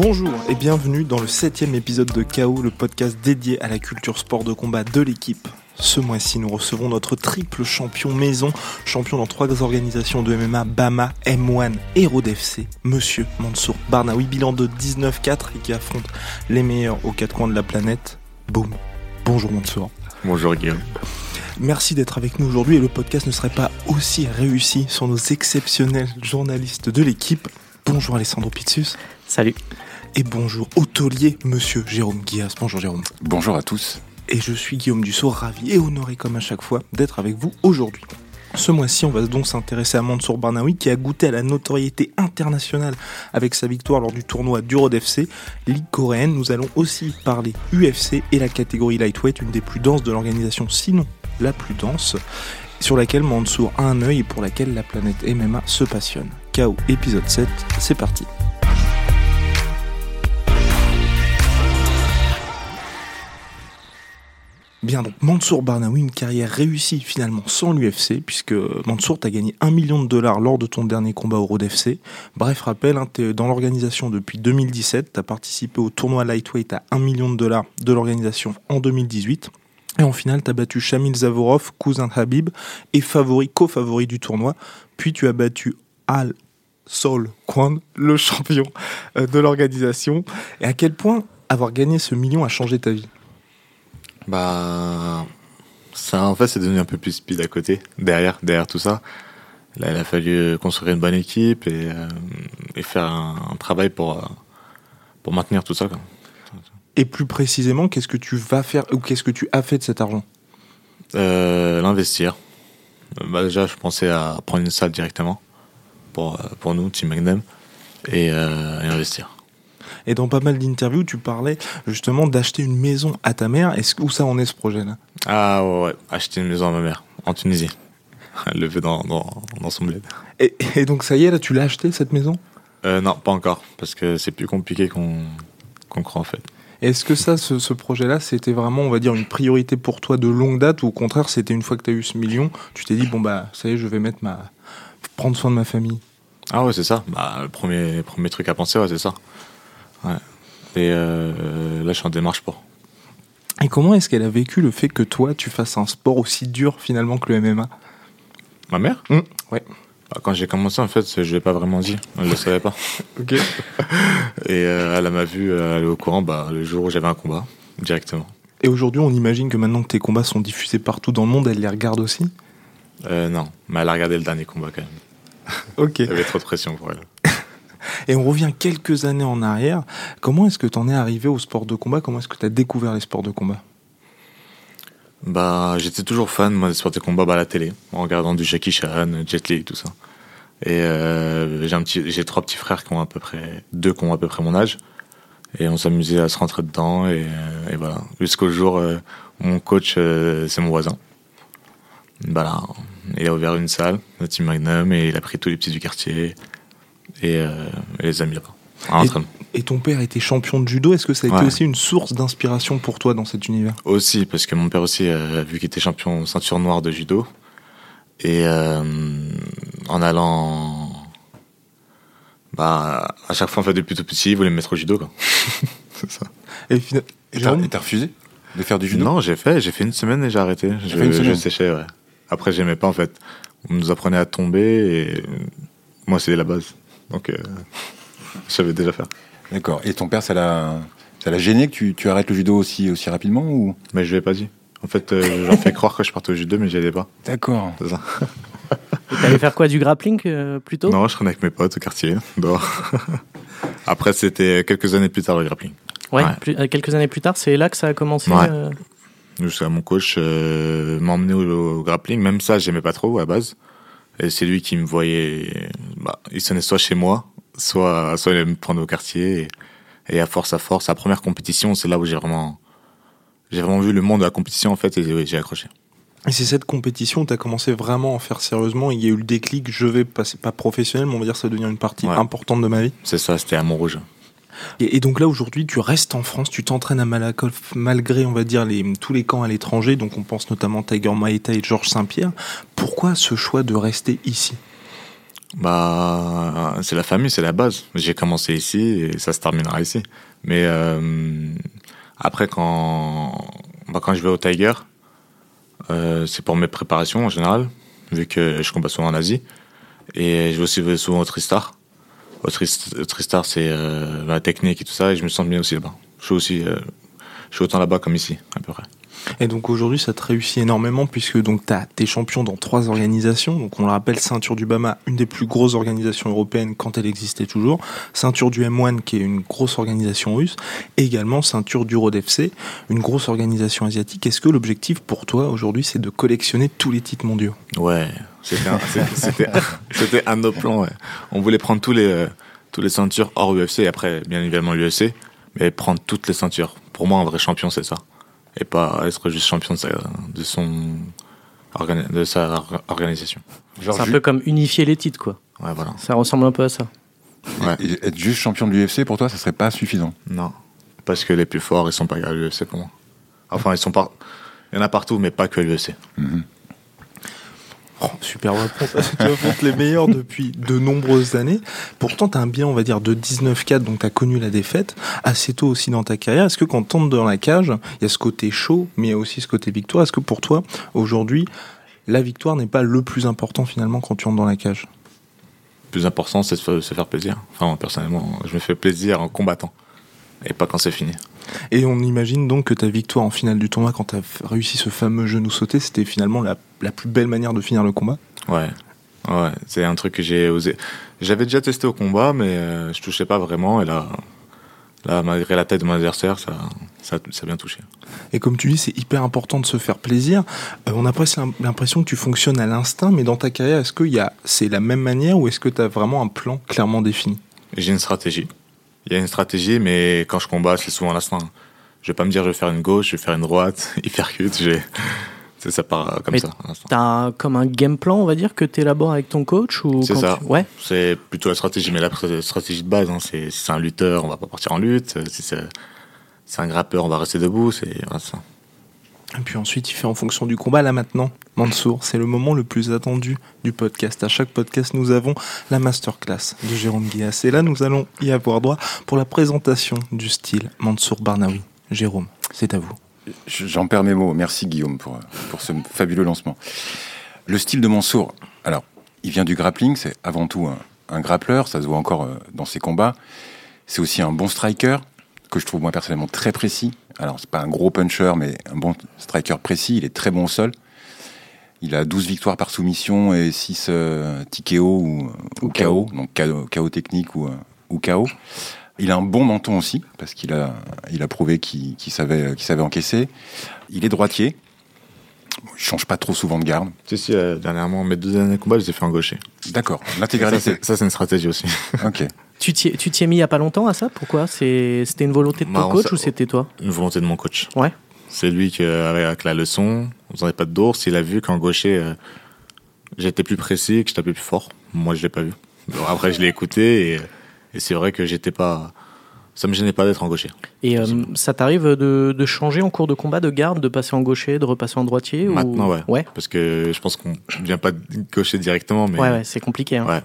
Bonjour et bienvenue dans le septième épisode de KO, le podcast dédié à la culture sport de combat de l'équipe. Ce mois-ci, nous recevons notre triple champion maison, champion dans trois organisations de MMA, Bama, M1 et Road FC, Monsieur Mansour Barnaoui, bilan de 19-4 et qui affronte les meilleurs aux quatre coins de la planète. Boum. Bonjour Mansour. Bonjour Guillaume. Merci d'être avec nous aujourd'hui et le podcast ne serait pas aussi réussi sans nos exceptionnels journalistes de l'équipe. Bonjour Alessandro Pizzus. Salut. Et bonjour hôtelier Monsieur Jérôme Guillas. Bonjour Jérôme. Bonjour à tous. Et je suis Guillaume Dussault, ravi et honoré comme à chaque fois d'être avec vous aujourd'hui. Ce mois-ci, on va donc s'intéresser à Mansour Barnaoui qui a goûté à la notoriété internationale avec sa victoire lors du tournoi du Road FC, Ligue coréenne. Nous allons aussi parler UFC et la catégorie lightweight, une des plus denses de l'organisation, sinon la plus dense, sur laquelle Mansour a un œil et pour laquelle la planète MMA se passionne. KO épisode 7, c'est parti. Bien, donc Mansour Barnaoui, une carrière réussie finalement sans l'UFC, puisque Mansour, t'as gagné 1 million de dollars lors de ton dernier combat au Road FC. Bref, rappel, hein, t'es dans l'organisation depuis 2017, t'as participé au tournoi Lightweight à 1 million de dollars de l'organisation en 2018. Et en finale, tu as battu Shamil Zavorov, cousin Habib, et favori, co-favori du tournoi. Puis tu as battu Al Sol Kwan, le champion euh, de l'organisation. Et à quel point avoir gagné ce million a changé ta vie? Bah, ça en fait, c'est devenu un peu plus speed à côté, derrière, derrière tout ça. Là, il a fallu construire une bonne équipe et, euh, et faire un, un travail pour, euh, pour maintenir tout ça. Quoi. Et plus précisément, qu'est-ce que tu vas faire ou qu'est-ce que tu as fait de cet argent? Euh, L'investir. Bah, déjà, je pensais à prendre une salle directement pour, pour nous, Team Magnum, et, et investir. Et dans pas mal d'interviews, tu parlais justement d'acheter une maison à ta mère. Est-ce où ça en est ce projet-là Ah ouais, ouais, acheter une maison à ma mère, en Tunisie. Elle le veut dans, dans, dans son bled. et, et donc ça y est, là, tu l'as acheté cette maison? Euh, non, pas encore, parce que c'est plus compliqué qu'on qu'on croit en fait. Est-ce que ça, ce, ce projet-là, c'était vraiment, on va dire, une priorité pour toi de longue date ou au contraire, c'était une fois que tu as eu ce million, tu t'es dit, bon, bah, ça y est, je vais mettre ma. prendre soin de ma famille? Ah ouais, c'est ça. Bah, le premier, premier truc à penser, ouais, c'est ça. Ouais. Et euh, là, je suis en démarche pour. Et comment est-ce qu'elle a vécu le fait que toi, tu fasses un sport aussi dur finalement que le MMA Ma mère? Mmh, ouais. Bah, Quand j'ai commencé, en fait, je l'ai pas vraiment dit. Je le savais pas. Ok. Et euh, elle m'a vu, euh, elle est au courant, bah, le jour où j'avais un combat, directement. Et aujourd'hui, on imagine que maintenant que tes combats sont diffusés partout dans le monde, elle les regarde aussi? Euh, non, mais elle a regardé le dernier combat quand même. Ok. Il y avait trop de pression pour elle. Et on revient quelques années en arrière. Comment est-ce que tu en es arrivé au sport de combat? Comment est-ce que tu as découvert les sports de combat? Bah, j'étais toujours fan, moi, des sports de combat bah, à la télé, en regardant du Jackie Chan, Jet Li, tout ça. Et euh, j'ai trois petits frères qui ont à peu près, deux qui ont à peu près mon âge. Et on s'amusait à se rentrer dedans, et, euh, voilà. Jusqu'au jour euh, où mon coach, euh, c'est mon voisin. Il a ouvert une salle, le Team Magnum, et il a pris tous les petits du quartier, et, euh, et les amis là-bas. Un entraînement. Et ton père était champion de judo. Est-ce que ça a été Ouais. aussi une source d'inspiration pour toi dans cet univers? Aussi, parce que mon père aussi, euh, vu qu'il était champion ceinture noire de judo, et euh, en allant, bah, à chaque fois, en fait, depuis tout petit, il voulait me mettre au judo, quoi. C'est ça. Et fina- Et t'as refusé de faire du judo? Non, j'ai fait, j'ai fait une semaine et j'ai arrêté. Je, fait une je séchais, ouais. Après, j'aimais pas, en fait. On nous apprenait à tomber et moi, c'était la base. Donc, euh, je savais déjà faire. D'accord. Et ton père, ça l'a, ça l'a gêné que tu, tu arrêtes le judo aussi, aussi rapidement ou? Mais je lui ai pas dit. En fait, euh, j'en fais croire que je partais au judo, mais j'y allais pas. D'accord. C'est ça. Et T'allais faire quoi Du grappling euh, plutôt Non, je traînais avec mes potes au quartier, dehors. Après, c'était quelques années plus tard le grappling. Ouais, Ouais. plus- euh, quelques années plus tard, c'est là que ça a commencé. Ouais. euh, Jusqu'à mon coach euh, m'emmener au, au grappling. Même ça, j'aimais pas trop à la base. Et c'est lui qui me voyait. Bah, il sonnait soit chez moi, soit, soit il allait me prendre au quartier. Et, et à force à force, la première compétition, c'est là où j'ai vraiment, j'ai vraiment vu le monde de la compétition en fait, et oui, j'ai accroché. Et c'est cette compétition où tu as commencé vraiment à en faire sérieusement. Il y a eu le déclic, je vais passer, pas professionnel, mais on va dire que ça va devenir une partie Ouais. importante de ma vie. C'est ça, c'était à Montrouge. Et, donc là, aujourd'hui, tu restes en France, tu t'entraînes à Malakoff malgré, on va dire, tous les camps à l'étranger. Donc on pense notamment Tiger Maeta et Georges Saint-Pierre. Pourquoi ce choix de rester ici? Bah, c'est la famille, c'est la base. J'ai commencé ici et ça se terminera ici. Mais euh, après, quand, bah, quand je vais au Tiger, euh, c'est pour mes préparations en général, vu que je combat souvent en Asie. Et je vais aussi souvent au Tristar. Au Trist- Tristar, c'est euh, la technique et tout ça, et je me sens bien aussi là-bas. Je suis aussi, euh, je suis autant là-bas comme ici, à peu près. Et donc aujourd'hui, ça te réussit énormément puisque donc tu es champion dans trois organisations. Donc on le rappelle, Ceinture du Bama, une des plus grosses organisations européennes quand elle existait toujours. Ceinture du M1, qui est une grosse organisation russe. Et également Ceinture du Road FC, une grosse organisation asiatique. Est-ce que l'objectif pour toi aujourd'hui, c'est de collectionner tous les titres mondiaux? Ouais, c'était un, un de nos plans. On voulait prendre tous les euh, tous les ceintures hors UFC et après bien évidemment l'UFC, mais prendre toutes les ceintures. Pour moi, un vrai champion, c'est ça, et pas être juste champion de, sa, de son organi- de sa or- organisation. Genre, C'est un ju- peu comme unifier les titres, quoi. Ouais, voilà. Ça ressemble un peu à ça. Ouais. et- être juste champion de l'UFC, pour toi, ça serait pas suffisant. Non, parce que les plus forts, ils sont pas à l'UFC pour moi. Enfin, ils sont pas. Il y en a partout, mais pas que à l'UFC. Oh, super réponse. tu affrontes les meilleurs depuis de nombreuses années. Pourtant, tu as un bilan, on va dire, de 19-4, donc tu as connu la défaite assez tôt aussi dans ta carrière. Est-ce que quand tu entres dans la cage, il y a ce côté chaud, mais il y a aussi ce côté victoire Est-ce que pour toi, aujourd'hui, la victoire n'est pas le plus important finalement quand tu entres dans la cage? Le plus important, c'est de se- faire plaisir. Enfin, personnellement, je me fais plaisir en combattant, et pas quand c'est fini. Et on imagine donc que ta victoire en finale du tournoi, quand tu as réussi ce fameux genou sauté, c'était finalement la, la plus belle manière de finir le combat? Ouais, ouais, c'est un truc que j'ai osé. J'avais déjà testé au combat, mais euh, je touchais pas vraiment. Et là, là, malgré la tête de mon adversaire, ça, ça, ça a bien touché. Et comme tu dis, c'est hyper important de se faire plaisir. Euh, on a presque l'im- l'impression que tu fonctionnes à l'instinct, mais dans ta carrière, est-ce que c'est la même manière ou est-ce que tu as vraiment un plan clairement défini? J'ai une stratégie. Il y a une stratégie, mais quand je combat, c'est souvent l'instinct. Je vais pas me dire je vais faire une gauche, je vais faire une droite, hypercute. j'ai- ça part comme Mais ça. T'as comme un game plan, on va dire, que t'élabores avec ton coach ou C'est ça. tu- Ouais. C'est plutôt la stratégie, mais la stratégie de base, hein, c'est si c'est un lutteur, on va pas partir en lutte. Si c'est c'est un grappeur, on va rester debout. C'est voilà, ça. Et puis ensuite, il fait en fonction du combat. Là maintenant, Mansour, c'est le moment le plus attendu du podcast. À chaque podcast, nous avons la masterclass de Jérôme Guillas. Et là, nous allons y avoir droit pour la présentation du style Mansour Barnaoui. Jérôme, c'est à vous. Je- J'en perds mes mots. Merci Guillaume pour, pour ce fabuleux lancement. Le style de Mansour, alors, il vient du grappling, c'est avant tout un, un grappleur, ça se voit encore euh, dans ses combats. C'est aussi un bon striker, que je trouve moi personnellement très précis. Alors, c'est pas un gros puncher, mais un bon striker précis. Il est très bon au sol. Il a 12 victoires par soumission et 6 euh, TKO ou, ou KO, donc KO, KO technique ou, euh, ou KO. Il a un bon menton aussi, parce qu'il a, il a prouvé qu'il savait, qu'il savait encaisser. Il est droitier. Il change pas trop souvent de garde. Si, si, euh, dernièrement, mes deux derniers combats, je les ai fait en gaucher. D'accord. L'intégralité. ça, c'est une stratégie aussi. ok. Tu t'y es mis il y a pas longtemps à ça? Pourquoi? C'était une volonté de ton Bah, coach ou c'était toi? Une volonté de mon coach. Ouais. C'est lui qui, avec la leçon, on faisait pas de d'ours, il a vu qu'en gaucher, euh, j'étais plus précis, que je tapais plus fort. Moi, je l'ai pas vu. Après, je l'ai écouté et, et c'est vrai que j'étais pas. Ça me gênait pas d'être en gaucher. Et euh, ça t'arrive de, de changer en cours de combat de garde, de passer en gaucher, de repasser en droitier ou- Maintenant, ouais. Ouais, Parce que je pense qu'on vient pas de gaucher directement, mais ouais, ouais, c'est compliqué. hein. ouais.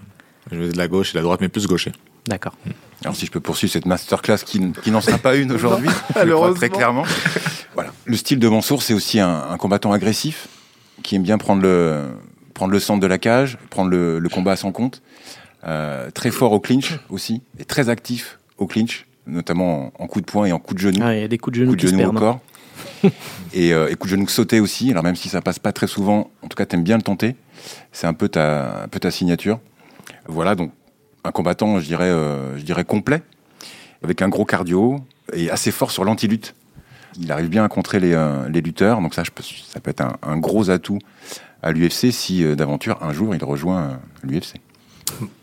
Je faisais de la gauche et de la droite, mais plus gaucher. D'accord. Alors si je peux poursuivre cette masterclass qui, qui n'en sera pas une aujourd'hui, je le crois très clairement. Voilà. Le style de Mansour, c'est aussi un, un combattant agressif qui aime bien prendre le, prendre le centre de la cage, prendre le, le combat à son compte. Euh, très fort au clinch aussi, et très actif au clinch, notamment en, en coup de poing et en coup de genou. Ah, Il y a des coups de genou coup de se genou au perdent. corps. et, euh, et coup de genou sauté aussi. Alors même si ça passe pas très souvent, en tout cas t'aimes bien le tenter. C'est un peu ta, un peu ta signature. Voilà donc un combattant, je dirais, euh, je dirais complet, avec un gros cardio et assez fort sur l'anti-lutte. Il arrive bien à contrer les, euh, les lutteurs, donc ça, je peux- ça peut être un, un gros atout à l'UFC si euh, d'aventure un jour il rejoint euh, l'UFC.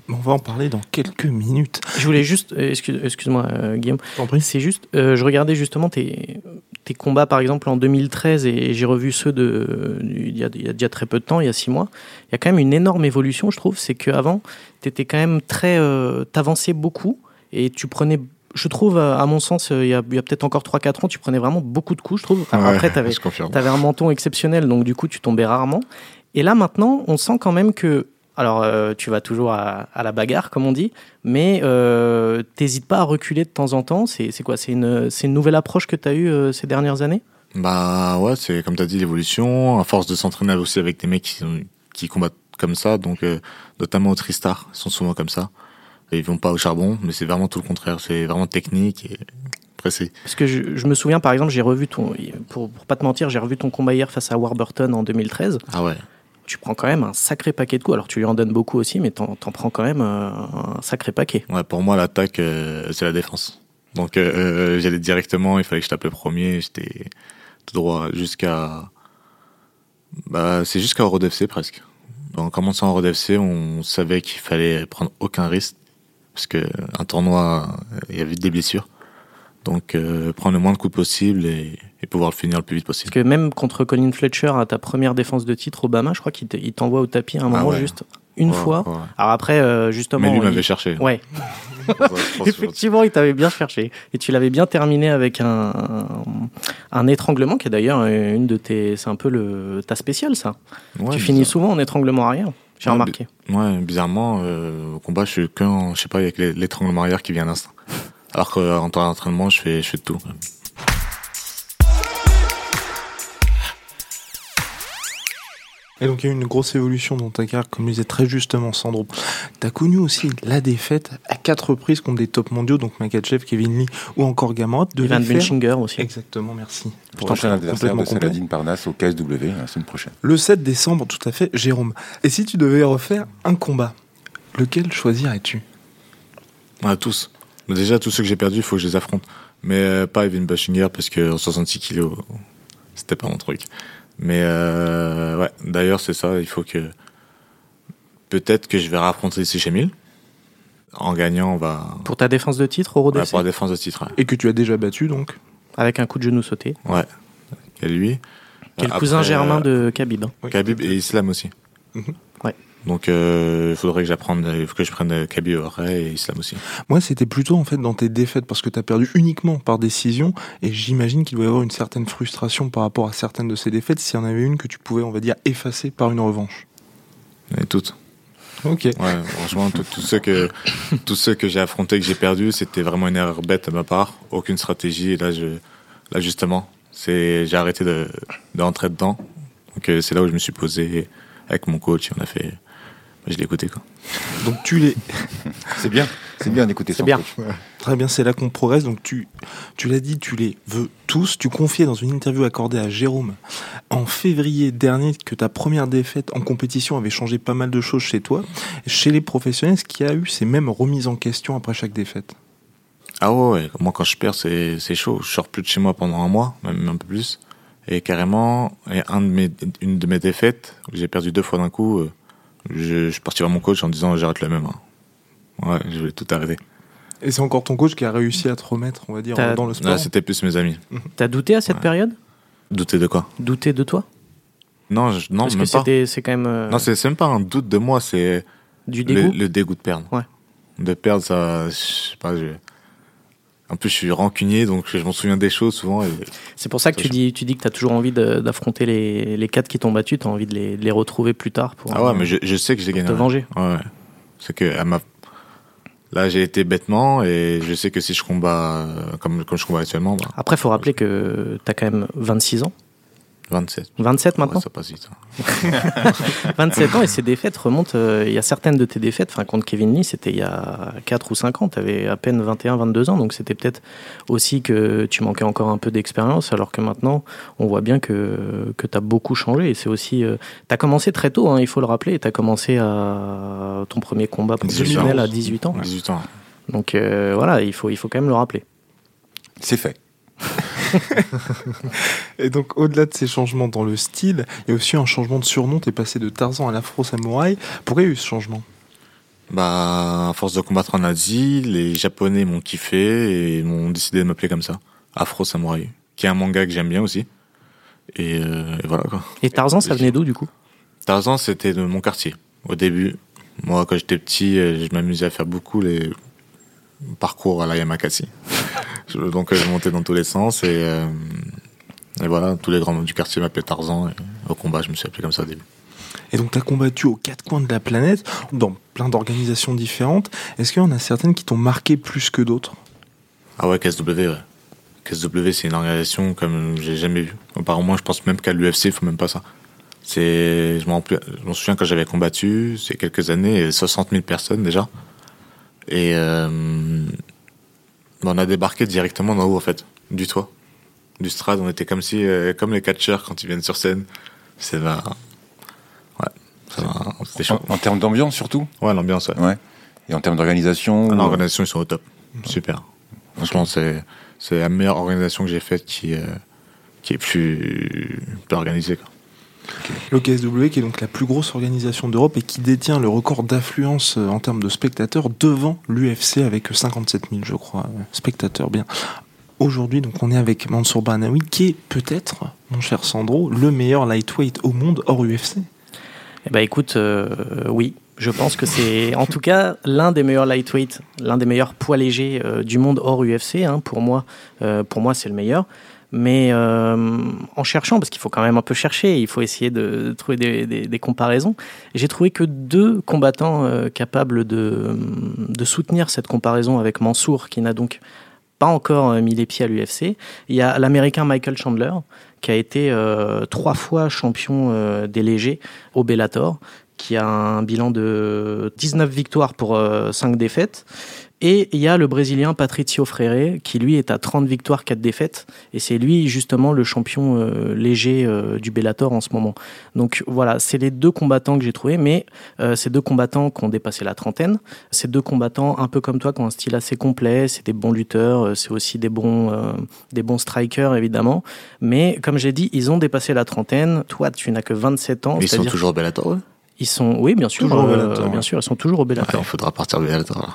On va en parler dans quelques minutes. Je voulais juste, excuse- excuse-moi euh, Guillaume, c'est juste, euh, je regardais justement tes, tes combats par exemple en 2013 et j'ai revu ceux de, il y, a, il y a déjà très peu de temps, il y a six mois. Il y a quand même une énorme évolution, je trouve. C'est qu'avant, tu étais quand même très. Euh, T'avançais beaucoup et tu prenais. Je trouve, à mon sens, euh, il y a, peut-être encore 3-4 ans, tu prenais vraiment beaucoup de coups, je trouve. Enfin, Après, tu avais, un menton exceptionnel, donc du coup, tu tombais rarement. Et là, maintenant, on sent quand même que, Alors, euh, tu vas toujours à, à la bagarre, comme on dit, mais euh, t'hésites pas à reculer de temps en temps. C'est quoi C'est une, une nouvelle approche que tu as eue euh, ces dernières années? Bah ouais, c'est comme tu as dit l'évolution, à force de s'entraîner aussi avec des mecs qui, combattent comme ça, donc euh, notamment au Tristar, ils sont souvent comme ça. Ils vont pas au charbon, mais c'est vraiment tout le contraire, c'est vraiment technique et précis. Parce que je, je me souviens, par exemple, j'ai revu ton. Pour, pour pas te mentir, j'ai revu ton combat hier face à Warburton en 2013. Ah ouais. Tu prends quand même un sacré paquet de coups. Alors, tu lui en donnes beaucoup aussi, mais t'en t'en prends quand même euh, un sacré paquet. Pour moi l'attaque euh, c'est la défense. Donc euh, j'allais directement, il fallait que je tape le premier, j'étais tout droit jusqu'à bah c'est jusqu'à Road FC presque. En commençant en Road FC, on savait qu'il fallait prendre aucun risque parce que un tournoi il y avait des blessures. Donc euh, prendre le moins de coups possible et, et pouvoir le finir le plus vite Parce possible. que même contre Colin Fletcher, à ta première défense de titre, Obama, je crois qu'il te- il t'envoie au tapis à un Ah moment ouais. juste une Ouais, fois. ouais. Alors après, euh, justement. Mais lui il- m'avait cherché. Ouais, effectivement, il t'avait bien cherché. Et tu l'avais bien terminé avec un, un étranglement qui est d'ailleurs une de tes. C'est un peu le, ta spéciale, ça. Ouais, tu finis bizarre. souvent en étranglement arrière. J'ai remarqué. Ouais, bizarrement, euh, au combat, je suis qu'un, je sais pas, avec les- l'étranglement arrière qui vient à l'instant. Alors qu'en temps d'entraînement, je fais, je fais de tout. Et donc il y a eu une grosse évolution dans ta carrière, comme le disait très justement Sandro. Tu as connu aussi la défaite à quatre reprises contre des top mondiaux, donc Makachev, Kevin Lee ou encore Gamrot. de Ivan Benchinger aussi. Exactement, merci. Prochain adversaire de. Saladin Parnasse au KSW la semaine prochaine. Le 7 décembre, tout à fait, Jérôme. Et si tu devais refaire un combat, lequel choisirais-tu? Ouais, tous. Mais déjà, tous ceux que j'ai perdus, il faut que je les affronte. Mais euh, pas Evan Bashinger, parce que en 66 kilos, c'était pas mon truc. Mais euh, ouais, d'ailleurs, c'est ça, il faut que. Peut-être que je vais raffronter ici 1000. En gagnant, on va. Pour ta défense de titre au Ouais, pour la défense de titre. ouais. Et que tu as déjà battu, donc avec un coup de genou sauté. Ouais. Et lui. Qui est le Après, cousin germain euh, de Khabib. hein. Khabib et Islam aussi. Mhm. Ouais. Donc il faudrait que j'apprenne, que je prenne après et Islam aussi. Moi, c'était plutôt en fait dans tes défaites, parce que tu as perdu uniquement par décision, et j'imagine qu'il doit y avoir une certaine frustration par rapport à certaines de ces défaites, s'il y en avait une que tu pouvais, on va dire, effacer par une revanche. Et toutes. Ok. Ouais, franchement, tous ceux que tous ceux que j'ai affrontés que j'ai perdus, c'était vraiment une erreur bête de ma part, aucune stratégie. Et là, je, là justement, c'est j'ai arrêté de d'entrer dedans. Donc euh, c'est là où je me suis posé avec mon coach et on a fait. Je l'ai écouté quoi. Donc tu les, C'est bien, c'est bien d'écouter C'est son bien. coach. Très bien, c'est là qu'on progresse. Donc tu, tu l'as dit, tu les veux tous. Tu confiais dans une interview accordée à Jérôme en février dernier que ta première défaite en compétition avait changé pas mal de choses chez toi. Chez les professionnels, ce qui a eu, c'est même remises en question après chaque défaite? Ah ouais, ouais, moi quand je perds, c'est c'est chaud. Je sors plus de chez moi pendant un mois, même un peu plus. Et carrément, et un de mes, une de mes défaites, où j'ai perdu deux fois d'un coup, euh, je, je suis parti voir mon coach en disant j'arrête le même. hein. Ouais, je voulais tout arrêter. Et c'est encore ton coach qui a réussi à te remettre, on va dire, T'as- dans le sport. Là, c'était plus mes amis. T'as douté à cette Ouais. période? Douter de quoi? Douté de toi? Non, je- non, Parce que même pas. c'était, c'est quand même euh, Non, c'est c'est même pas un doute de moi, c'est du le, dégoût. le dégoût de perdre. Ouais. De perdre, ça, je sais pas. Je... En plus, je suis rancunier, donc je m'en souviens des choses souvent. Et... C'est pour ça que tu dis, tu dis que tu as toujours envie d'affronter les, les quatre qui t'ont battu, tu as envie de les, de les retrouver plus tard pour, Ah ouais, mais je, je sais que j'ai gagné. te venger. Ouais, ouais. C'est que à ma... là, j'ai été bêtement et je sais que si je combats euh, comme, comme je combats actuellement, bah, Après, faut rappeler que tu as quand même 26 ans. 27. 27 maintenant Ouais, ça passe vite. hein. 27 ans et ces défaites remontent. euh, Il y a certaines de tes défaites, enfin contre Kevin Lee, c'était il y a 4 ou 5 ans. Tu avais à peine 21, 22 ans. Donc c'était peut-être aussi que tu manquais encore un peu d'expérience. Alors que maintenant, on voit bien que, que tu as beaucoup changé. Et c'est aussi. tu as commencé très tôt, hein, il faut le rappeler. Tu as commené à ton premier combat 18 professionnel à 18 ans. 18 ans. Donc euh, voilà, il faut, il faut quand même le rappeler. C'est fait. Et donc, au-delà de ces changements dans le style, il y a aussi un changement de surnom. T'es passé de Tarzan à l'afro-samouraï. Pourquoi il y a eu ce changement? Bah, à force de combattre en Asie, les Japonais m'ont kiffé et m'ont décidé de m'appeler comme ça. Afro Samurai, qui est un manga que j'aime bien aussi. Et, euh, et voilà quoi. Et Tarzan, ça venait d'où du coup? Tarzan, c'était de mon quartier. Au début, moi, quand j'étais petit, euh, je m'amusais à faire beaucoup les parcours à la Yamakasi. Donc, euh, je montais dans tous les sens et, euh, et voilà, tous les grands du quartier m'appelaient Tarzan. Et au combat, je me suis appelé comme ça au début. Et donc, tu as combattu aux quatre coins de la planète, dans plein d'organisations différentes. Est-ce qu'il y en a certaines qui t'ont marqué plus que d'autres? Ah ouais, KSW, ouais. KSW, c'est une organisation comme j'ai jamais vu. Apparemment, je pense même qu'à l'UFC, il faut même pas ça. C'est, je m'en souviens quand j'avais combattu, c'est quelques années, 60 000 personnes déjà. Et euh, on a débarqué directement d'en haut, en fait, du toit, du strade. On était comme si, euh, comme les catcheurs quand ils viennent sur scène. C'est ouais, c'était chaud. En, termes d'ambiance surtout? Ouais, l'ambiance. Ouais. ouais. Et en termes d'organisation. Ah, l'organisation, ils sont au top. Super. Franchement, c'est c'est la meilleure organisation que j'ai faite qui euh, qui est plus, plus organisée. Quoi. Le KSW, qui est donc la plus grosse organisation d'Europe et qui détient le record d'affluence euh, en termes de spectateurs devant l'UFC avec 57 000, je crois, euh, spectateurs. Bien. Aujourd'hui, donc, on est avec Mansour Barnaoui, qui est peut-être, mon cher Sandro, le meilleur lightweight au monde hors UFC. Eh ben, écoute, euh, oui. Je pense que c'est en tout cas l'un des meilleurs lightweight, l'un des meilleurs poids légers du monde hors UFC. Hein. pour moi, c'est le meilleur mais euh, en cherchant, parce qu'il faut quand même un peu chercher, il faut essayer de, trouver des, comparaisons, j'ai trouvé que deux combattants euh, capables de, soutenir cette comparaison avec Mansour, qui n'a donc pas encore euh, mis les pieds à l'UFC. Il y a l'Américain Michael Chandler, qui a été euh, trois fois champion euh, des légers au Bellator, qui a un bilan de 19 victoires pour 5 défaites et il y a le Brésilien Patricio Freire, qui lui est à 30 victoires, 4 défaites. Et c'est lui justement le champion euh, léger euh, du Bellator en ce moment. Donc voilà, c'est les deux combattants que j'ai trouvés, mais euh, ces deux combattants qui ont dépassé la trentaine. Ces deux combattants, un peu comme toi, qui ont un style assez complet, c'est des bons lutteurs, c'est aussi des bons, des bons strikers évidemment. Mais comme j'ai dit, ils ont dépassé la trentaine. Toi, tu n'as que 27 ans. Mais ils sont toujours au Bellator, ils sont, oui, bien sûr, euh, bien sûr, ils sont toujours au Bellator. il faudra partir du Bellator.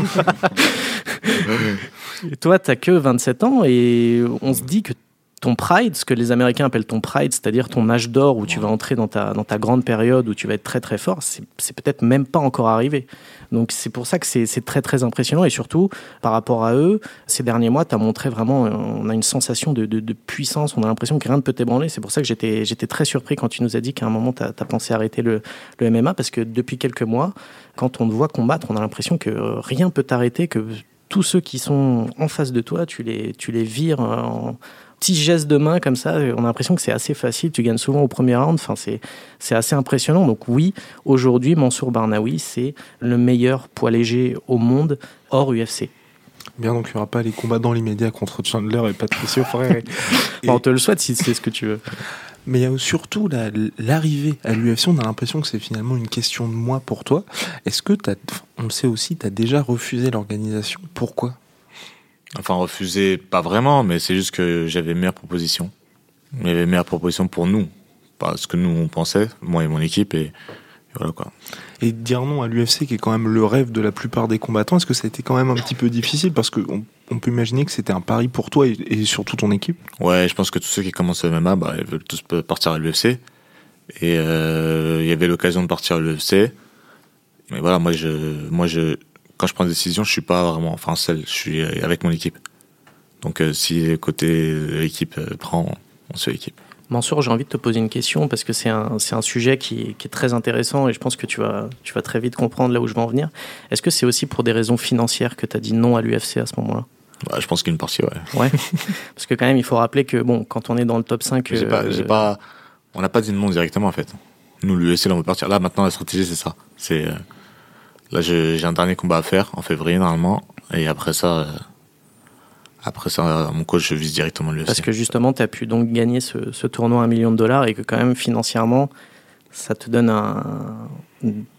et toi, t'as que 27 ans et on se dit que ton pride, ce que les Américains appellent ton pride, c'est-à-dire ton âge d'or où tu vas entrer dans ta, dans ta grande période où tu vas être très très fort, c'est peut-être même pas encore arrivé. Donc c'est pour ça que c'est très très impressionnant et surtout par rapport à eux, ces derniers mois, tu as montré vraiment, on a une sensation de, de, puissance, on a l'impression que rien ne peut t'ébranler. C'est pour ça que j'étais très surpris quand tu nous as dit qu'à un moment tu as, pensé arrêter le, le MMA parce que depuis quelques mois, quand on te voit combattre, on a l'impression que rien peut t'arrêter, que tous ceux qui sont en face de toi, tu les, tu les vires en, petits gestes de main comme ça, on a l'impression que c'est assez facile. Tu gagnes souvent au premier round. Enfin, c'est, c'est assez impressionnant. Donc oui, aujourd'hui, Mansour Barnaoui, c'est le meilleur poids léger au monde hors UFC. Bien, donc il n'y aura pas les combats dans l'immédiat contre Chandler et Patricio Freire. on te le souhaite si c'est ce que tu veux. Mais il y a surtout l'arrivée à l'UFC. On a l'impression que c'est finalement une question de moi pour toi. Est-ce que, as, on le sait aussi, tu as déjà refusé l'organisation? Pourquoi? Enfin, refuser, pas vraiment, mais c'est juste que j'avais meilleure proposition. Il y avait meilleure proposition pour nous. Pas ce que nous, on pensait, moi et mon équipe, et, voilà quoi. Et dire non à l'UFC, qui est quand même le rêve de la plupart des combattants, est-ce que ça a été quand même un petit peu difficile? Parce qu'on on peut imaginer que c'était un pari pour toi et, surtout ton équipe. Ouais, je pense que tous ceux qui commencent le MMA, bah, ils veulent tous partir à l'UFC. Et euh, il y avait l'occasion de partir à l'UFC. Mais voilà, moi, je, moi, je, quand je prends des décisions, je suis pas vraiment, enfin seul, je suis avec mon équipe. Donc euh, si côté équipe euh, prend, on se fait équipe. Mansour, j'ai envie de te poser une question parce que c'est un, un sujet qui, qui, est très intéressant et je pense que tu vas, tu vas très vite comprendre là où je vais en venir. Est-ce que c'est aussi pour des raisons financières que tu as dit non à l'UFC à ce moment-là? Bah, Je pense qu'une partie, ouais. Ouais. parce que quand même, il faut rappeler que bon, quand on est dans le top 5. Pas, euh, pas, on n'a pas dit non directement en fait. Nous, l'UFC, là, on veut partir. Là, maintenant, la stratégie, c'est ça. C'est. Là, j'ai un dernier combat à faire en février normalement, et après ça, euh, après ça, mon coach, je vise directement l'UFC. Parce que justement, tu as pu donc gagner ce, ce, tournoi à un million de dollars et que quand même financièrement, ça te donne un,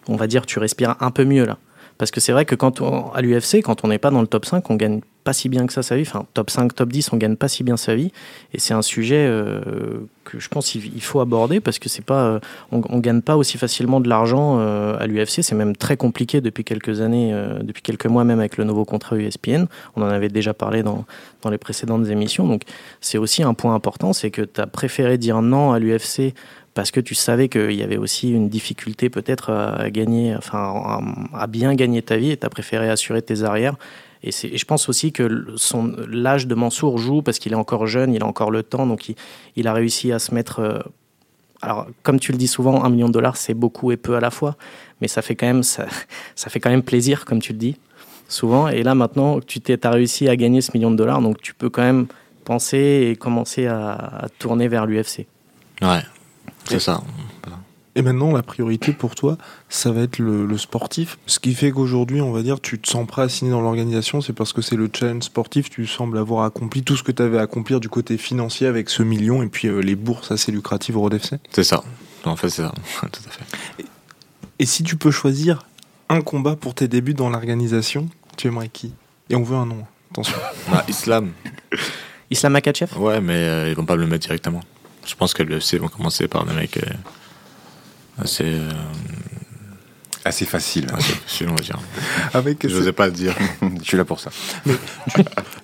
on va dire, tu respires un peu mieux là. Parce que c'est vrai que quand on, à l'UFC, quand on n'est pas dans le top 5, on gagne pas si bien que ça sa vie. Enfin, top 5, top 10, on gagne pas si bien sa vie. Et c'est un sujet euh, que je pense qu'il faut aborder parce que c'est pas, euh, on, gagne pas aussi facilement de l'argent euh, à l'UFC. C'est même très compliqué depuis quelques années, depuis quelques mois même avec le nouveau contrat USPN. On en avait déjà parlé dans, dans les précédentes émissions. Donc c'est aussi un point important, c'est que tu as préféré dire non à l'UFC parce que tu savais qu'il y avait aussi une difficulté peut-être à gagner, enfin à bien gagner ta vie et tu as préféré assurer tes arrières. Et, je pense aussi que l'âge de Mansour joue parce qu'il est encore jeune, il a encore le temps, donc il, a réussi à se mettre euh, alors, comme tu le dis souvent, un million de dollars, c'est beaucoup et peu à la fois, mais ça fait quand même, ça fait quand même plaisir, comme tu le dis, souvent. Et là, maintenant, tu as réussi à gagner ce million de dollars, donc tu peux quand même penser et commencer à, à tourner vers l'UFC. Ouais, c'est ça. Et maintenant, la priorité pour toi, ça va être le, sportif. Ce qui fait qu'aujourd'hui, on va dire, tu te sens prêt à signer dans l'organisation, c'est parce que c'est le challenge sportif. Tu sembles avoir accompli tout ce que tu avais à accomplir du côté financier avec ce million et puis euh, les bourses assez lucratives au Road FC. C'est ça. En fait, c'est ça. tout à fait. Et, si tu peux choisir un combat pour tes débuts dans l'organisation, tu aimerais qui? Et on veut un nom. Attention. Bah, Islam. Islam Makachev Ouais, mais euh, ils vont pas me le mettre directement. Je pense que l'UFC vont commencer par des mecs. Euh, assez. Euh, assez facile. Assez facile, on va dire. Avec Je n'osais pas le dire. Je suis là pour ça. Mais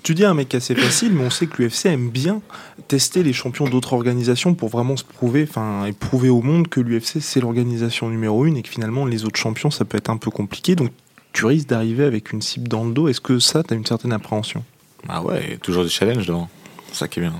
tu, dis un mec assez facile, mais on sait que l'UFC aime bien tester les champions d'autres organisations pour vraiment se prouver, enfin, et prouver au monde que l'UFC c'est l'organisation numéro une et que finalement les autres champions ça peut être un peu compliqué. Donc tu risques d'arriver avec une cible dans le dos. Est-ce que ça, tu as une certaine appréhension? Ah ouais, toujours des challenges devant. C'est ça qui est bien.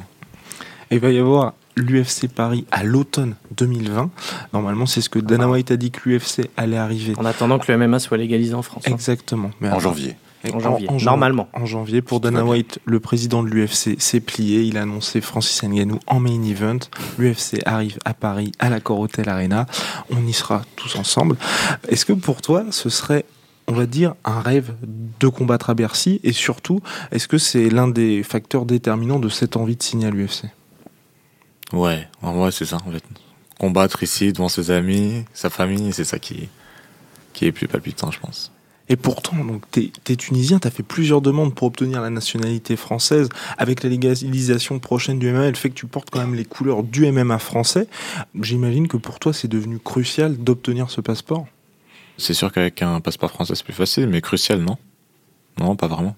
Et il va y avoir l'UFC Paris à l'automne 2020. Normalement, c'est ce que Dana White a dit que l'UFC allait arriver. En attendant que le MMA soit légalisé en France. Hein. Exactement. en janvier. En janvier, normalement. En janvier, pour Dana White, le président de l'UFC s'est plié. Il a annoncé Francis Ngannou en main event. L'UFC arrive à Paris, à la Hotel Arena. On y sera tous ensemble. Est-ce que pour toi, ce serait on va dire, un rêve de combattre à Bercy? Et surtout, est-ce que c'est l'un des facteurs déterminants de cette envie de signer à l'UFC Ouais, en vrai, c'est ça, en fait. Combattre ici devant ses amis, sa famille, c'est ça qui, qui est plus palpitant, je pense. Et pourtant, donc, t'es, es tunisien, t'as fait plusieurs demandes pour obtenir la nationalité française. Avec la légalisation prochaine du MMA, le fait que tu portes quand même les couleurs du MMA français, j'imagine que pour toi, c'est devenu crucial d'obtenir ce passeport. C'est sûr qu'avec un passeport français, c'est plus facile, mais crucial, non Non, pas vraiment.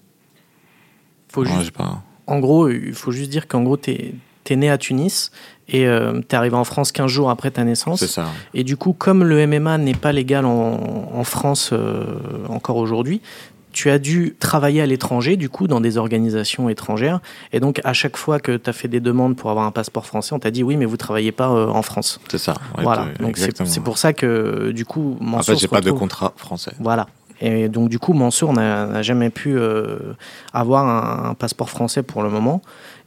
Faut juste... pas... En gros, il faut juste dire qu'en gros, t'es tu né à Tunis et euh, tu es arrivé en France 15 jours après ta naissance. C'est ça. Et du coup, comme le MMA n'est pas légal en, France euh, encore aujourd'hui, tu as dû travailler à l'étranger, du coup, dans des organisations étrangères. Et donc, à chaque fois que tu as fait des demandes pour avoir un passeport français, on t'a dit oui, mais vous travaillez pas euh, en France. C'est ça. voilà. Donc, c'est pour ça que, du coup, Mansour. En fait, j'ai pas de contrat français. Voilà. Et donc, du coup, Mansour n'a jamais pu avoir un, passeport français pour le moment.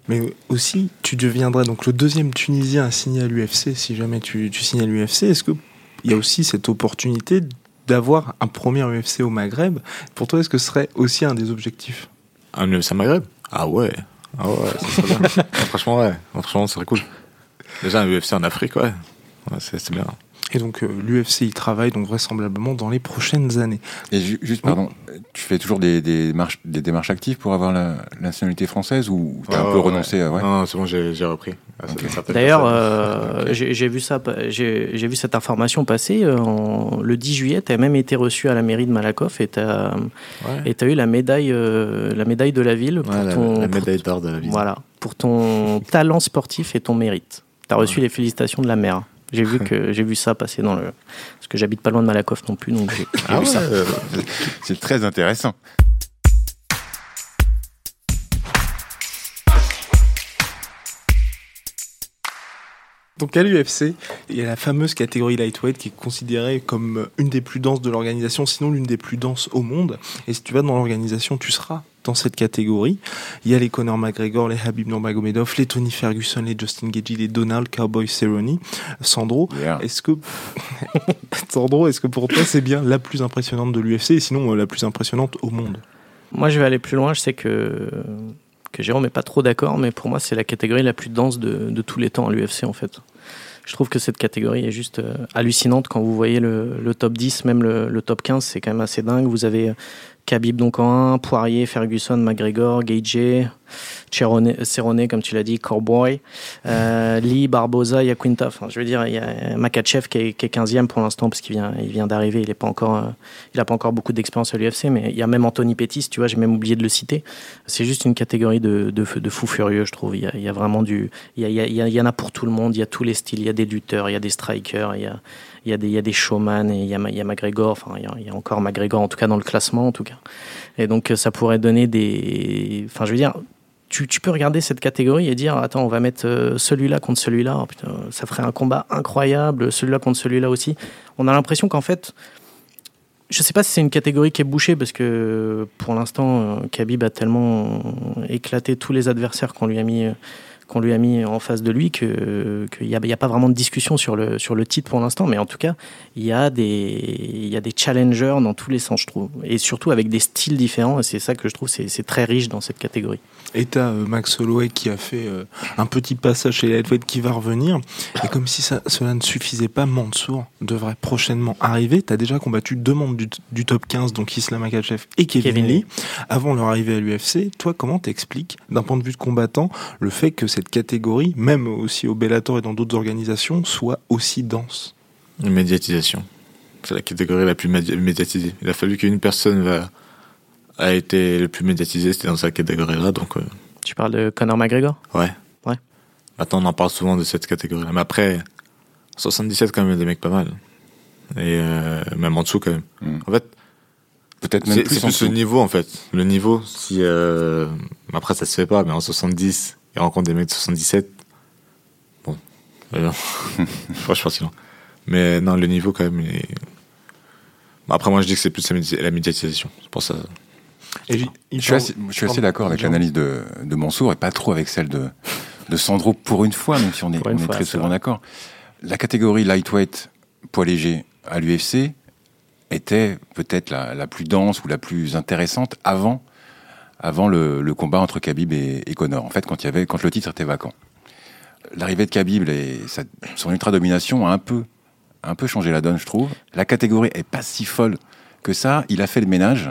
Mais aussi, tu deviendrais donc le deuxième Tunisien à signer à l'UFC si jamais tu, tu signes à l'UFC. Est-ce qu'il y a aussi cette opportunité d'avoir un premier UFC au Maghreb? Pour toi, est-ce que ce serait aussi un des objectifs? Un UFC au Maghreb? Ah ouais. Ah ouais, Franchement, ouais. Franchement, ça serait cool. Déjà, un UFC en Afrique, ouais. ouais c'est bien. Et donc euh, l'UFC y travaille donc vraisemblablement dans les prochaines années. Et juste, pardon, tu fais toujours des, des, démarches, des démarches actives pour avoir la, nationalité française ou tu as un peu renoncé à, ouais? Non, c'est bon, j'ai repris. Ah, D'ailleurs, euh, j'ai vu ça, j'ai vu cette information passer euh, en, le 10 juillet. Tu as même été reçu à la mairie de Malakoff et tu as, as, eu la médaille, la médaille de la ville pour ton, la, médaille d'or de la ville. Voilà, pour ton talent sportif et ton mérite. Tu as reçu les félicitations de la maire. J'ai vu que j'ai vu ça passer dans le parce que j'habite pas loin de Malakoff non plus, donc j'ai ah vu ça. C'est très intéressant. Donc à l'UFC, il y a la fameuse catégorie lightweight qui est considérée comme une des plus denses de l'organisation, sinon l'une des plus denses au monde. Et si tu vas dans l'organisation, tu seras dans cette catégorie. Il y a les Conor McGregor, les Habib Nurmagomedov, les Tony Ferguson, les Justin Gagey, les Donald Cowboy Cerrone. Sandro, est-ce que Sandro, est-ce que pour toi c'est bien la plus impressionnante de l'UFC et sinon euh, la plus impressionnante au monde? Moi, je vais aller plus loin. Je sais que que Jérôme n'est pas trop d'accord, mais pour moi, c'est la catégorie la plus dense de, de tous les temps à l'UFC en fait je trouve que cette catégorie est juste euh, hallucinante quand vous voyez le, le top 10, même le, le top 15, c'est quand même assez dingue. Vous avez Khabib donc en 1, Poirier, Ferguson, McGregor, Gage, Cerrone, comme tu l'as dit, Cowboy, euh, Lee, Barboza, Yaquinta. Enfin, je veux dire, il y a Makachev qui est, qui est 15e pour l'instant parce qu'il vient, il vient d'arriver. Il n'a pas encore, euh, pas encore beaucoup d'expérience à l'UFC, mais il y a même Anthony Pettis. Tu vois, j'ai même oublié de le citer. C'est juste une catégorie de, de, fous furieux, je trouve. Il y a, vraiment du, il y, a, il, y il y en a pour tout le monde. Il y a tous les styles. Il y a des lutteurs, il y a des strikers, il y a il y a des, il y a des showman et il y a, il enfin il y, a, encore McGregor en tout cas dans le classement en tout cas. Et donc ça pourrait donner des, enfin je veux dire, tu, tu, peux regarder cette catégorie et dire attends on va mettre celui-là contre celui-là oh, ça ferait un combat incroyable celui-là contre celui-là aussi on a l'impression qu'en fait je sais pas si c'est une catégorie qui est bouchée parce que pour l'instant Khabib a tellement éclaté tous les adversaires qu'on lui a mis qu'on lui a mis en face de lui qu'il n'y a, a, pas vraiment de discussion sur le, sur le titre pour l'instant, mais en tout cas, il y, a des, y a des challengers dans tous les sens, je trouve, et surtout avec des styles différents, et c'est ça que je trouve c'est très riche dans cette catégorie. Et t'as euh, Max Holloway qui a fait euh, un petit passage chez Lightweight qui va revenir. Et comme si ça, cela ne suffisait pas, Mansour devrait prochainement arriver. T'as déjà combattu deux membres du, du, top 15, donc Islam Akachev et Kevin, Kevin Lee, avant leur arrivée à l'UFC. Toi, comment t'expliques, d'un point de vue de combattant, le fait que cette catégorie, même aussi au Bellator et dans d'autres organisations, soit aussi dense Une médiatisation. C'est la catégorie la plus médiatisée. Il a fallu qu'une personne va a été le plus médiatisé, c'était dans cette catégorie-là. Donc, euh, Tu parles de Conor McGregor? Ouais. Ouais. Maintenant, on en parle souvent de cette catégorie-là. Mais après, 77, quand même, il y a des mecs pas mal. Et euh, même en dessous, quand même. Mm. En fait, peut-être même plus, c'est plus le niveau, en fait. Le niveau, si. Euh... Après, ça se fait pas, mais en 70, il rencontre des mecs de 77. Bon. Franchement, sinon. Mais non, le niveau, quand même, il est... Après, moi, je dis que c'est plus la médiatisation. C'est pour ça. Et je, je, suis assez, je suis assez d'accord avec l'analyse de, de Mansour et pas trop avec celle de, de Sandro pour une fois, même si on est, on est fois, très souvent d'accord. La catégorie lightweight, poids léger à l'UFC était peut-être la, la, plus dense ou la plus intéressante avant, avant le, combat entre Khabib et, et, Conor. En fait, quand, y avait, quand le titre était vacant. L'arrivée de Khabib et son ultra-domination a un peu, un peu changé la donne, je trouve. La catégorie est pas si folle que ça. Il a fait le ménage.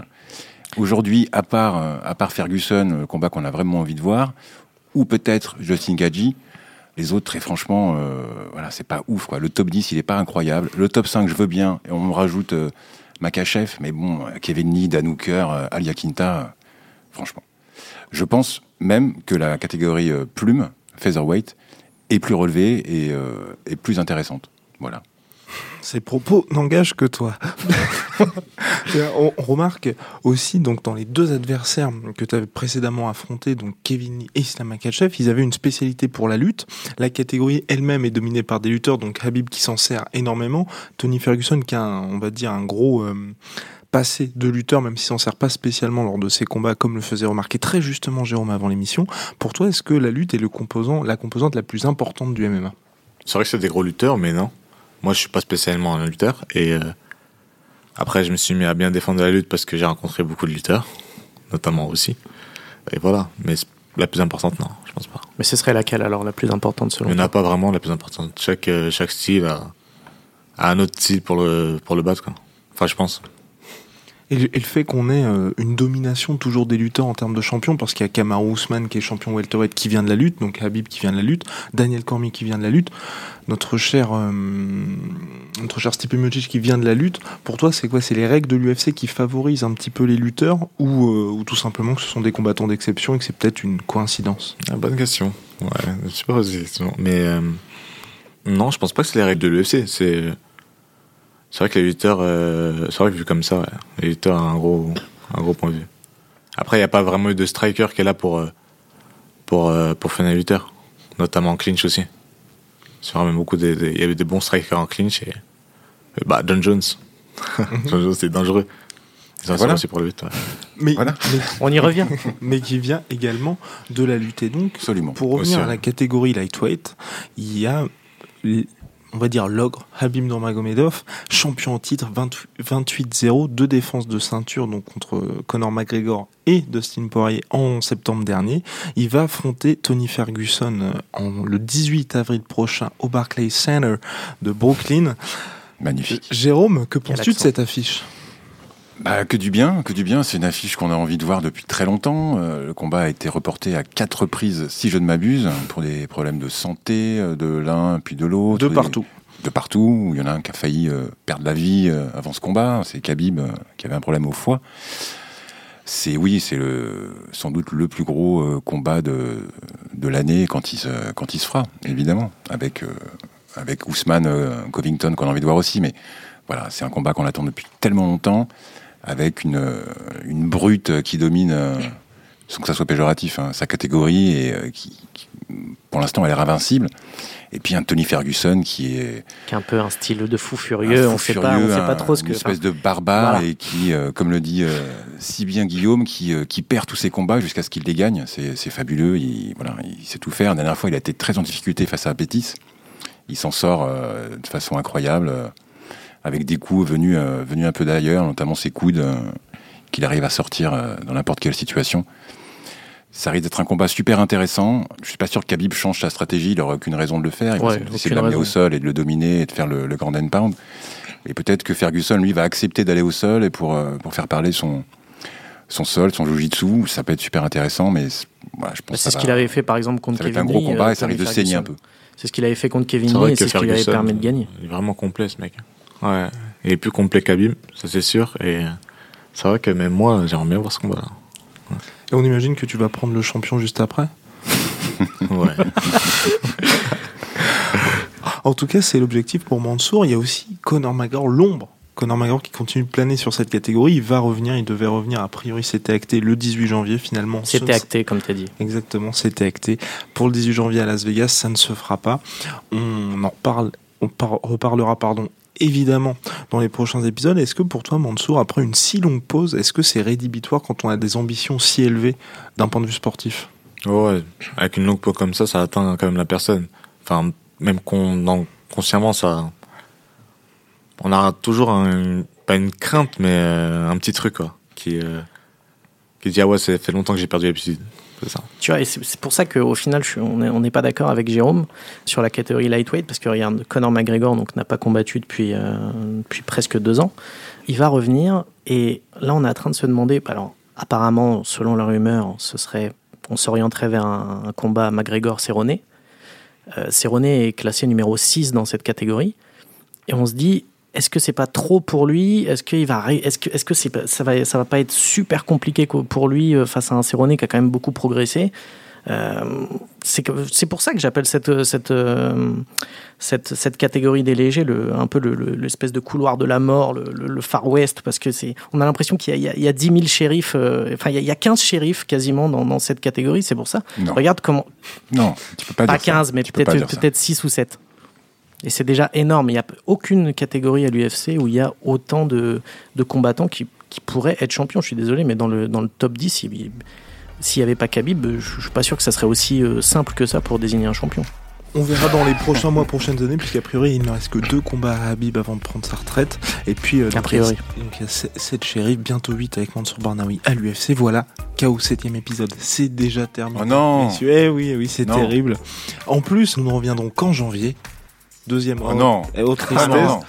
Aujourd'hui, à part, à part Ferguson, le combat qu'on a vraiment envie de voir, ou peut-être Justin Gaggi, les autres, très franchement, euh, voilà, c'est pas ouf. Quoi. Le top 10, il est pas incroyable. Le top 5, je veux bien. Et on rajoute euh, Makachev, mais bon, Kevin Lee, Dan Hooker, euh, euh, franchement. Je pense même que la catégorie euh, plume, featherweight, est plus relevée et, et plus intéressante. Voilà. Ces propos n'engagent que toi. on, remarque aussi donc dans les deux adversaires que tu avais précédemment affrontés, donc Kevin et Islam Makhachev, ils avaient une spécialité pour la lutte. La catégorie elle-même est dominée par des lutteurs, donc Habib qui s'en sert énormément, Tony Ferguson qui a, on va dire, un gros euh, passé de lutteur, même s'il s'en sert pas spécialement lors de ses combats, comme le faisait remarquer très justement Jérôme avant l'émission. Pour toi, est-ce que la lutte est le composant, la composante la plus importante du MMA C'est vrai que c'est des gros lutteurs, mais non. Moi, je suis pas spécialement un lutteur. Et euh, après, je me suis mis à bien défendre la lutte parce que j'ai rencontré beaucoup de lutteurs, notamment aussi. Et voilà. Mais la plus importante, non, je pense pas. Mais ce serait laquelle alors, la plus importante selon Il n'y en a pas vraiment la plus importante. Chaque, euh, chaque style a, a, un autre style pour le, pour le battre, quoi. Enfin, je pense. Et le, fait qu'on ait euh, une domination toujours des lutteurs en termes de champions, parce qu'il y a Kamaru Usman qui est champion welterweight qui vient de la lutte, donc Habib qui vient de la lutte, Daniel Cormier qui vient de la lutte, notre cher, euh, notre cher Stipe Miocic qui vient de la lutte. Pour toi, c'est quoi? C'est les règles de l'UFC qui favorisent un petit peu les lutteurs ou, euh, ou tout simplement que ce sont des combattants d'exception et que c'est peut-être une coïncidence? Ah, Bonne question. Ouais, je sais pas mais non, je pense pas que c'est les règles de l'UFC. C'est c'est vrai que les lutteurs, euh, c'est vrai que vu comme ça, ouais, les lutteurs ont un gros, un gros point de vue. Après, il n'y a pas vraiment eu de striker qui est là pour, pour, pour faire les lutteurs, notamment en clinch aussi. C'est vraiment beaucoup de, de, il y avait des bons strikers en clinch et, bah, John Jones. John Jones, c'est dangereux. C'est voilà. aussi pour le lutte. Ouais. Mais, voilà. mais, on y revient. mais qui vient également de la lutte. Et donc, Absolument. pour revenir Aussi, à la catégorie lightweight, il y a on va dire l'ogre Habib Nurmagomedov, champion en titre 28-0, deux défenses de ceinture donc contre Conor McGregor et Dustin Poirier en septembre dernier. Il va affronter Tony Ferguson en, le 18 avril prochain au Barclays Center de Brooklyn. Magnifique. Jérôme, que penses-tu de cette affiche? Bah, que du bien, que du bien. C'est une affiche qu'on a envie de voir depuis très longtemps. Euh, le combat a été reporté à quatre reprises, si je ne m'abuse, pour des problèmes de santé euh, de l'un puis de l'autre. De partout. De partout. Il y en a un qui a failli euh, perdre la vie euh, avant ce combat. C'est Khabib qui avait un problème au foie. C'est oui, c'est le sans doute le plus gros combat de de l'année quand il se quand il se fera, évidemment, avec avec Ousmane Covington qu'on a envie de voir aussi. Mais voilà, c'est un combat qu'on attend depuis tellement longtemps avec une, une brute qui domine sans que ça soit péjoratif, hein, sa catégorie et euh, qui, qui, pour l'instant, a l'air invincible. Et puis un Tony Ferguson qui est qui a un peu un style de fou furieux. fou on sait furieux, pas, on sait pas trop ce que. une espèce de barbare voilà. et qui, euh, comme le dit euh, si bien Guillaume, qui, euh, qui perd tous ses combats jusqu'à ce qu'il les gagne. C'est fabuleux. Il, voilà, il sait tout faire. La dernière fois, il a été très en difficulté face à Pétis. Il s'en sort euh, de façon incroyable, euh, avec des coups venus, euh, venus un peu d'ailleurs, notamment ses coudes, euh, qu'il arrive à sortir euh, dans n'importe quelle situation. Ça risque d'être un combat super intéressant. Je suis pas sûr que Khabib change sa stratégie. Il n'aura aucune raison de le faire. Il Ouais, va essayer de l'amener au sol et de le dominer et de faire le, le grand and pound. Et peut-être que Ferguson, lui, va accepter d'aller au sol et pour, euh, pour faire parler son, son sol, son jujitsu. Ça peut être super intéressant, mais c'est- voilà, je pense Bah, que c'est ce va- qu'il avait fait par exemple contre ça va être Kevin un gros Lee, combat euh, et ça risque de saigner un peu. C'est ce qu'il avait fait contre Kevin C'est Lee vrai et c'est que ce qui lui avait permis de gagner. Il est vraiment complet, ce mec. Ouais. Il est plus complet qu'Abim, ça c'est sûr. Et c'est vrai que même moi, j'aimerais bien voir ce combat-là. Et on imagine que tu vas prendre le champion juste après. Ouais. En tout cas, c'est l'objectif pour Mansour. Il y a aussi Conor McGregor, l'ombre. Conor McGregor qui continue de planer sur cette catégorie. Il va revenir, il devait revenir. A priori, c'était acté le 18 janvier. Finalement, C'était acté, comme tu as dit. Exactement, c'était acté. Pour le 18 janvier à Las Vegas, ça ne se fera pas. On en reparle, on par- reparlera, pardon, évidemment, dans les prochains épisodes. Est-ce que pour toi, Mansour, après une si longue pause, est-ce que c'est rédhibitoire quand on a des ambitions si élevées d'un point de vue sportif? Ouais. Avec une longue peau comme ça, ça atteint quand même la personne. Enfin, même qu'on, consciemment, ça. On a toujours pas une crainte, mais euh, un petit truc, quoi. Qui, euh, qui dit, ah ouais, ça fait longtemps que j'ai perdu l'habitude. Tu vois, c'est pour ça qu'au final, on n'est pas d'accord avec Jérôme sur la catégorie lightweight, parce que regarde, Conor McGregor n'a pas combattu depuis, euh, depuis presque deux ans. Il va revenir, et là, on est en train de se demander. Alors, apparemment, selon leur rumeur, ce serait, on s'orienterait vers un, un combat McGregor-Cerrone. Euh, Cerrone est classé numéro 6 dans cette catégorie, et on se dit. Est-ce que c'est pas trop pour lui? Est-ce qu'il va, est-ce que, est-ce que c'est ça va, ça va pas être super compliqué co- pour lui euh, face à un Cerrone qui a quand même beaucoup progressé? Euh, c'est pour ça que j'appelle cette, cette, euh, cette, cette catégorie des légers le, un peu le- le- l'espèce de couloir de la mort, le, le- Far West, parce que c'est, on a l'impression qu'il y a, il y a, il y a 10 000 shérifs, euh, enfin il y, a, il y a 15 shérifs quasiment dans, dans cette catégorie, c'est pour ça. Non. Regarde comment, Non, tu peux pas, pas dire ça. 15, mais peut-être, ça. peut-être 6 ou 7. Et c'est déjà énorme. Il n'y a aucune catégorie à l'UFC où il y a autant de, de combattants qui, qui pourraient être champions. Je suis désolé, mais dans le, dans le top 10, il- s'il n'y avait pas Khabib, je ne suis pas sûr que ça serait aussi euh, simple que ça pour désigner un champion. On verra dans les prochains mois, prochaines années, puisqu'a priori, il ne reste que deux combats à Habib avant de prendre sa retraite. Et puis, euh, donc, A priori. il y a- donc, il y a 7 shérifs, bientôt 8 avec Mansour Barnaoui à l'UFC. Voilà, KO 7 épisode, c'est déjà terminé. Oh non eh oui, eh oui, c'est terrible. En plus, nous ne reviendrons qu'en janvier. Deuxième Oh non Et autre Ah tristesse. non, non.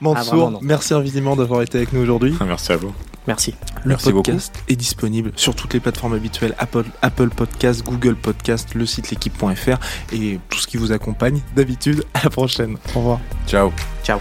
Mansour, Ah, non. merci infiniment d'avoir été avec nous aujourd'hui. Merci à vous. Merci. Le Merci podcast est disponible sur toutes les plateformes habituelles Apple, Apple Podcast, Google Podcast, le site l'équipe.fr et tout ce qui vous accompagne d'habitude. À la prochaine. Au revoir. Ciao. Ciao.